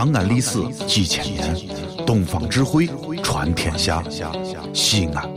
长安历史几千年，东方智慧传天下。西安，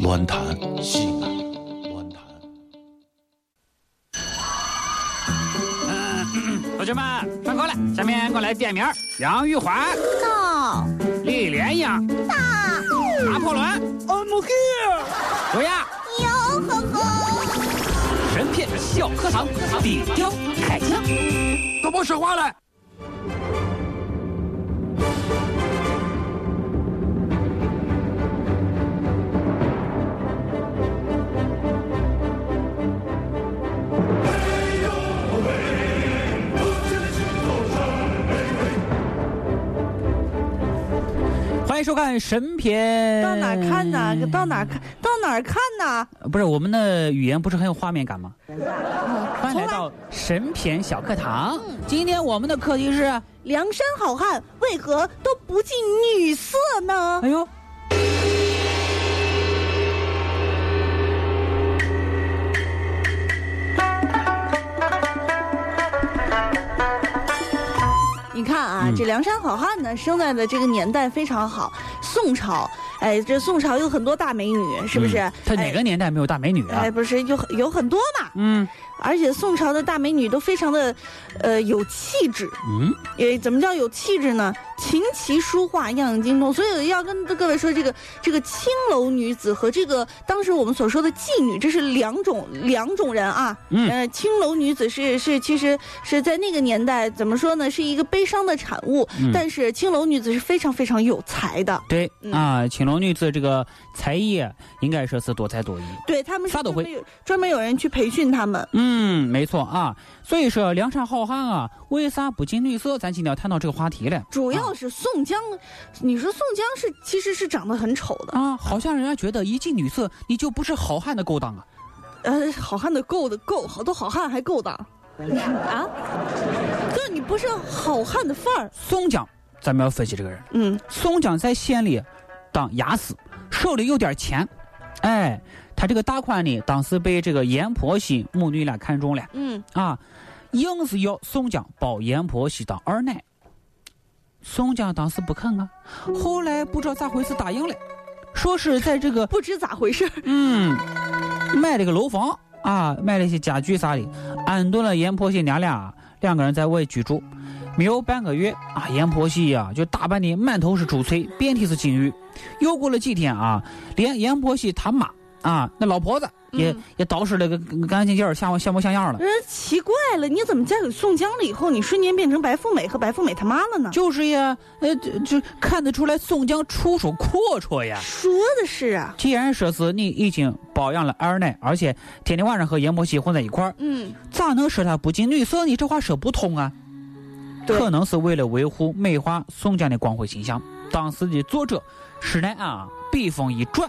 乱谈西安，乱谈。同学们上课了，下面我来点名：杨玉环、到李莲英、大拿破仑、I'm here。卓雅。哟呵呵，神片小课堂，底雕开枪。都别说话了。欢迎收看神片。到哪看呢？到哪看？到哪儿看呢？不是我们的语言不是很有画面感吗？欢迎来到神片小课堂。今天我们的课题是，梁山好汉为何都不近女色呢哎？呦，你看啊，嗯。这梁山好汉呢，生在的这个年代非常好，宋朝。哎，这宋朝有很多大美女，是不是？嗯他哪个年代没有大美女啊哎？哎，不是有有很多嘛，嗯而且宋朝的大美女都非常的，呃，有气质。嗯，也怎么叫有气质呢？琴棋书画样样精通，所以要跟各位说，这个这个青楼女子和这个当时我们所说的妓女，这是两种两种人啊。嗯呃，青楼女子是是其实是在那个年代怎么说呢，是一个悲伤的产物，嗯但是青楼女子是非常非常有才的，对嗯啊，青龙女子这个才艺应该说是多才多艺。对他们啥都会专门有人去培训他们。嗯，没错啊。所以说，梁山好汉啊，为啥不近女色？咱今天要谈到这个话题了。主要是宋江，你说宋江是其实是长得很丑的，啊，好像人家觉得一近女色，你就不是好汉的勾当啊。呃，好汉的够的够，好多好汉还够当，啊，就是你不是好汉的范儿，宋江，咱们要分析这个人。嗯，宋江在县里当押司，手里有点钱，哎，他这个大款呢，当时被这个阎婆惜母女俩看中了嗯，啊，硬是要宋江包阎婆惜当二奶。宋江当时不肯啊，后来不知道咋回事答应了，说是在这个不知咋回事，嗯，买了个楼房啊，买了一些家具啥的，安顿了阎婆惜娘俩，两个人在外居住。没有半个月啊，阎婆惜呀、就打扮的满头是珠翠，遍体是金玉。又过了几天啊，连阎婆惜他妈啊，那老婆子也、嗯也捯饬了个干干净净儿，像像模像样了。呃，奇怪了，你怎么嫁给宋江了以后，你瞬间变成白富美和白富美他妈了呢？就是呀，呃，就就看得出来宋江出手阔绰呀。说的是啊，既然说是你已经包养了二奶，而且天天晚上和阎婆惜混在一块儿，嗯，咋能说他不近女色呢？这话说不通啊！对可能是为了维护美化宋江的光辉形象。当时的作者施耐庵啊，笔锋一转，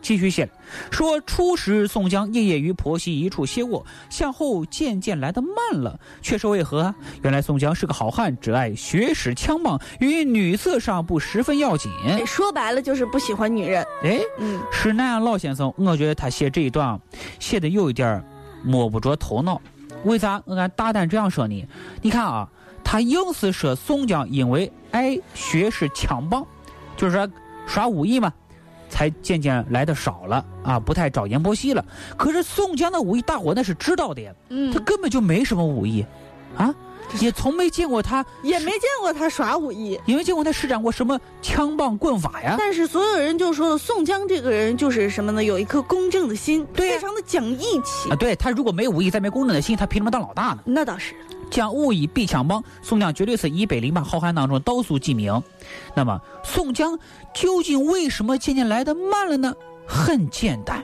继续写了，说初时宋江夜夜与婆媳一处歇卧，向后渐渐来得慢了，却是为何啊？原来宋江是个好汉，只爱学识枪棒，与女色上不十分要紧。哎说白了就是不喜欢女人，哎，嗯，施耐庵老先生，我觉得他写这一段啊，写的有一点儿摸不着头脑。为啥我敢大胆这样说呢？你看啊，他硬是说宋江因为爱学识枪棒，就是说耍武艺嘛，才渐渐来的少了啊，不太找阎婆惜了。可是宋江的武艺，大伙那是知道的呀，嗯他，根本就没什么武艺，啊，也从没见过他，也没见过他耍武艺。也没见过他施展过什么枪棒棍法呀。但是所有人就说了，宋江这个人就是什么呢？有一颗公正的心，对呀非常的讲义气。啊，对他如果没武艺，再没公正的心，他凭什么当老大呢？那倒是，将武艺比枪棒，宋江绝对是一百零八好汉当中倒数几名。那么，宋江究竟为什么渐渐来的慢了呢？很简单，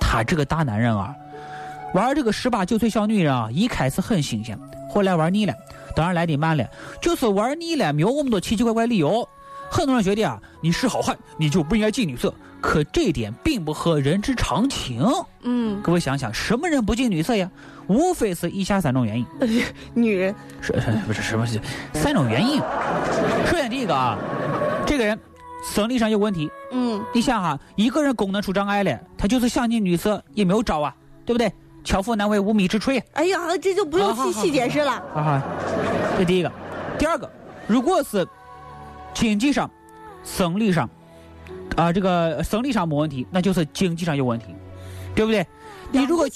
他这个大男人啊，玩这个十八九岁小女人啊，一开始很新鲜，后来玩腻了，当然来的慢了，就是玩腻了，没有那么多奇奇怪怪理由。很多人觉得啊，你是好汉，你就不应该近女色，可这点并不合人之常情。嗯，各位想想，什么人不近女色呀？无非是以下三种原因。女人，是是不是什么是三种原因？首先第一个啊，这个人生理上有问题。嗯，你想哈，一个人功能出障碍了，他就是想进女色也没有招啊，对不对？巧妇难为无米之炊哎呀，这就不用细细解释了。啊。这第一个，第二个，如果是经济上、生理上啊、这个生理上没问题，那就是经济上有问题，对不对？你如果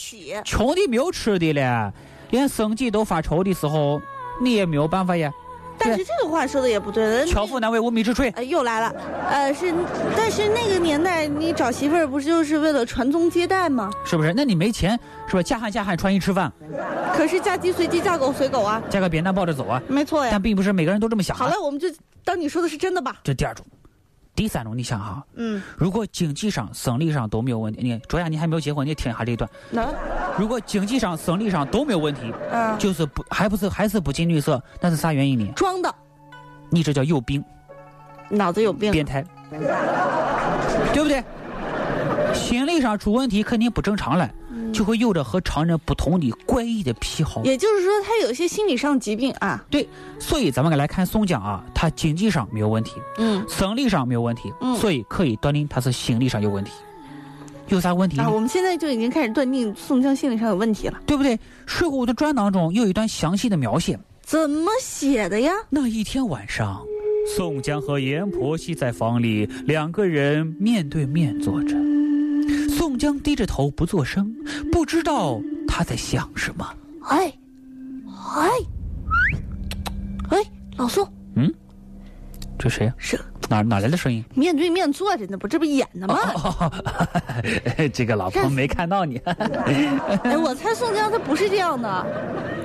穷的没有吃的了，连生计都发愁的时候，你也没有办法呀。但是这个话说的也不对的。巧妇难为无米之炊。呃，又来了，呃，是，但是那个年代你找媳妇儿不是就是为了传宗接代吗？是不是？那你没钱，是吧？嫁汉嫁汉，穿衣吃饭，可是嫁鸡随鸡，嫁狗随狗啊，嫁个扁担抱着走啊。没错呀但。并不是每个人都这么想、啊。好了，我们就当你说的是真的吧。这第二种，第三种，你想哈，嗯，如果经济上、生理上都没有问题，你卓雅，你还没有结婚，你听一下这一段。能，如果经济上、生理上都没有问题，嗯，就是不还不是还是不近女色，那是啥原因呢？装的，你这叫有病、脑子有病。变态，对不对？心理上出问题肯定不正常了，就会有着和常人不同的怪异的癖好。也就是说，他有一些心理上疾病啊。对，所以咱们来看宋江啊，他经济上没有问题，嗯，生理上没有问题，嗯所以可以断定他是心理上有问题。有啥问题呢？啊，我们现在就已经开始断定宋江心理上有问题了。对不对？《水浒传》当中有一段详细的描写。怎么写的呀？那一天晚上，宋江和阎婆惜在房里，两个人面对面坐着。宋江低着头不作声，不知道他在想什么。哎，哎，哎，老宋嗯这谁呀、是哪哪来的声音？面对面坐着呢，不这不演呢吗？这个老婆没看到你。哎，我猜宋江他不是这样的。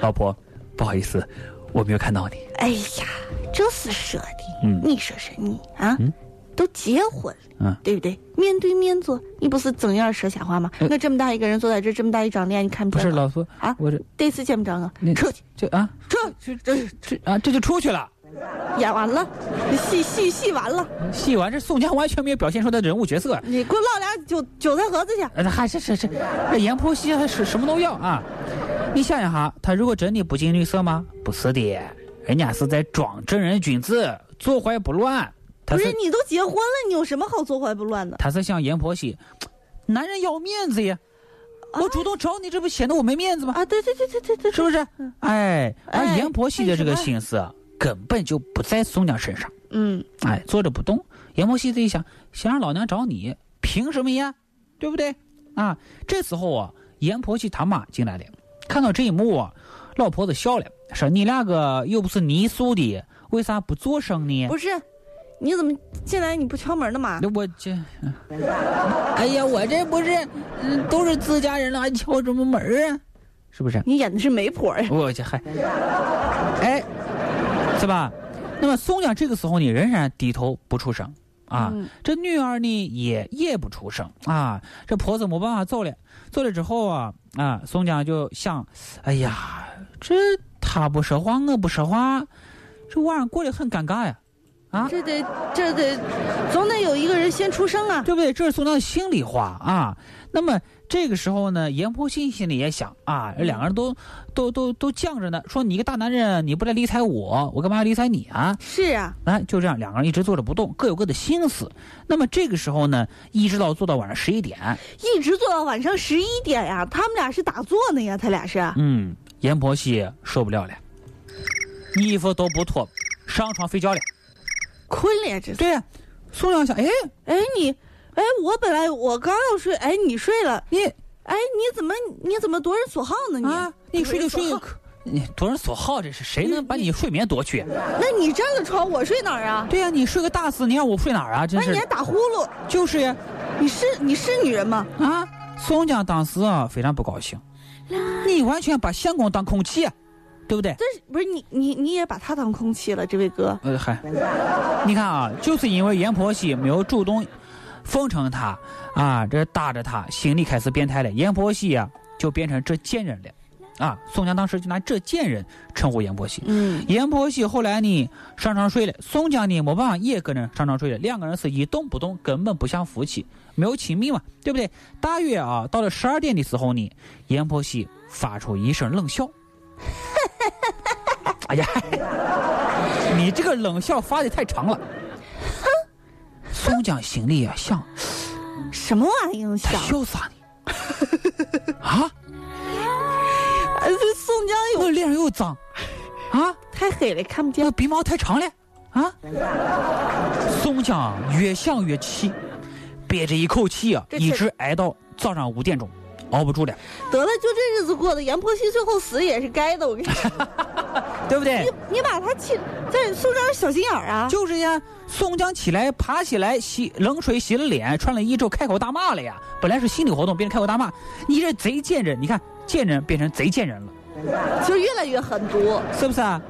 老婆，不好意思，我没有看到你。哎呀，这是说的，嗯你说说你啊，嗯都结婚了，嗯对不对？面对面坐，你不是睁眼说瞎话吗？呃我这么大一个人坐在这，这么大一张脸，你看不见？不是老婆啊我这这次见不着啊你，出去，这啊，出去这这啊，这就出去了。演完了，戏戏戏完了，戏完，这宋江完全没有表现出他的人物角色。你给我捞俩韭韭菜盒子去。呃，还是是是，这阎婆惜还是什么都要啊！你想想哈，他如果真的不近女色吗？不是的，人家是在装正人君子，坐怀不乱。不是你都结婚了，你有什么好坐怀不乱的？他是向阎婆惜，男人要面子呀！我主动找你，这不显得我没面子吗？啊，对对对对对对，是不是？哎，而哎阎婆惜的这个心思啊根本就不在宋江身上。嗯，哎，坐着不动。阎婆惜自己想，想让老娘找你，凭什么呀？对不对？啊，这时候啊，阎婆惜他妈进来了，看到这一幕啊，老婆子笑了，说：“你两个又不是泥塑的，为啥不做声呢不是，你怎么进来你不敲门的嘛？那我这，嗯哎呀，我这不是，嗯，都是自家人了，还敲什么门儿啊？是不是？你演的是媒婆呀？我这还，哎，是吧？那么宋江这个时候呢，仍然低头不出声啊。嗯这女儿呢，也也不出声啊。这婆子没办法走了，走了之后啊啊，宋江就想，哎呀，这他不说话，我不说话，这晚上过得很尴尬呀，啊，这得这得，总得有一个人先出声啊。对不对？这是宋江的心里话啊。那么这个时候呢，阎婆惜心里也想啊，两个人都都都都犟着呢，说你一个大男人，你不来理睬我，我干嘛要理睬你啊？是啊，哎，就这样，两个人一直坐着不动，各有各的心思。那么这个时候呢，一直到坐到晚上十一点，一直坐到晚上十一点呀。他们俩是打坐呢呀，他俩是。嗯，阎婆惜受不了了，衣服都不脱，上床睡觉了。困了呀，这是。对呀，宋江想，哎，哎你，哎我本来我刚要睡，哎你睡了，你哎你怎么你怎么夺人所好呢你？啊，你睡就睡你夺人所好，这是谁能把你睡眠夺去？那你占了床，我睡哪儿啊？对呀、你睡个大死，你让我睡哪儿啊？真是那你还，打呼噜，就是呀，你是你是女人吗？啊，宋江当时啊非常不高兴，你完全把相公当空气啊，对不对？但是不是你你你也把他当空气了，这位哥？呃，嗨，你看啊，就是因为阎婆惜没有主动奉承他啊，这搭着他，心里开始变态了。阎婆惜啊，就变成这贱人了。啊，宋江当时就拿这贱人称呼阎婆惜。嗯，阎婆惜后来呢上床睡了，宋江呢没办法也跟着上床睡了，两个人是一动不动，根本不像夫妻，没有亲密嘛，对不对？大约啊到了十二点的时候呢，阎婆惜发出一声冷笑。哎呀，你这个冷笑发的太长了。哼宋江心里啊想，什么玩意儿他想？笑啥呢？啊，哎，这宋江有我脸上又脏，啊，太黑了，看不见那。鼻毛太长了啊！宋江越想越气，憋着一口气啊，一直挨到早上五点钟，熬不住了，得了，就这日子过的，阎婆惜最后死也是该的。我跟你说，对不对？你你把他气，在宋江小心眼儿啊。就是呀，宋江起来爬起来洗冷水洗了脸，穿了衣之后开口大骂了呀。本来是心理活动，变成开口大骂，你这贼贱人！你看贱人变成贼贱人了，就越来越狠毒。是不是啊？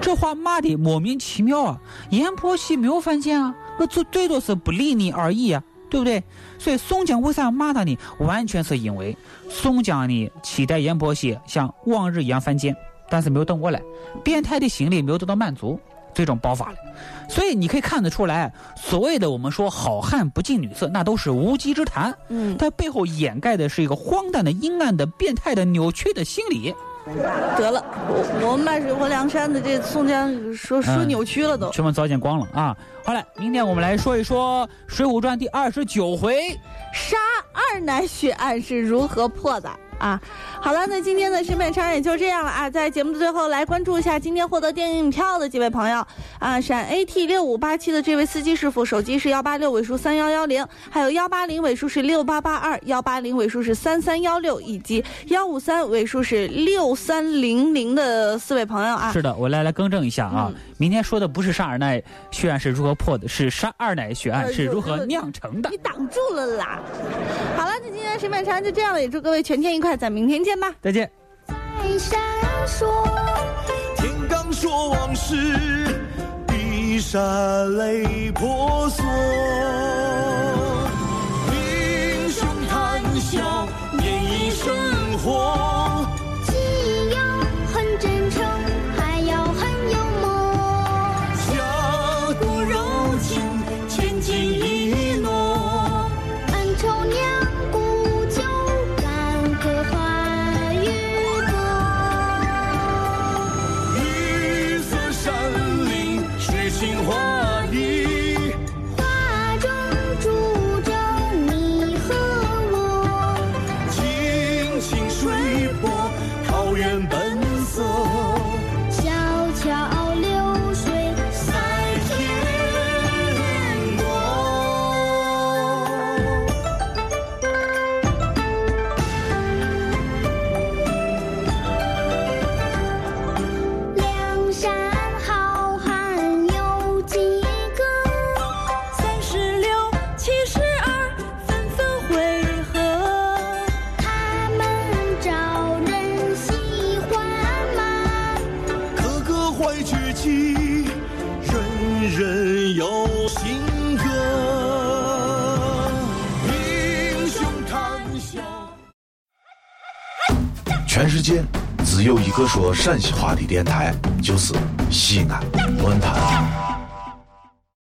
这话骂的莫名其妙啊！阎婆惜没有犯贱啊，我最最多是不理你而已啊，对不对？所以宋江为啥骂他呢？完全是因为宋江呢期待阎婆惜像往日一样犯贱，但是没有等过来，变态的心理没有得到满足，最终爆发了。所以你可以看得出来，所谓的我们说好汉不近女色，那都是无稽之谈，嗯，它背后掩盖的是一个荒诞的、阴暗的、变态的、扭曲的心理。得了，我我们卖水泊梁山的这宋江说说嗯扭曲了都。全部早见光了啊！好了，明天我们来说一说《水浒传》第二十九回。杀二奶血案是如何破的啊？好了，那今天的审美场也就这样了啊！在节目的最后，来关注一下今天获得电影票的几位朋友啊，陕 AT 六五八七的这位司机师傅，手机是幺八六尾数三幺幺零，还有幺八零尾数是六八八二，幺八零尾数是三三幺六，以及幺五三尾数是六三零零的四位朋友啊。是的，我来来更正一下啊，嗯明天说的不是沙尔奈血案是如何破的，是沙二奶血案呃是如何酿成的你。挡住了啦！好了，那今天的审美场就这样了，也祝各位全天愉快，咱明天见吧。再见。在闪烁。天刚说往事，碧山泪婆娑。英雄谈笑，只有一个说陕西话的电台，就是西安论坛。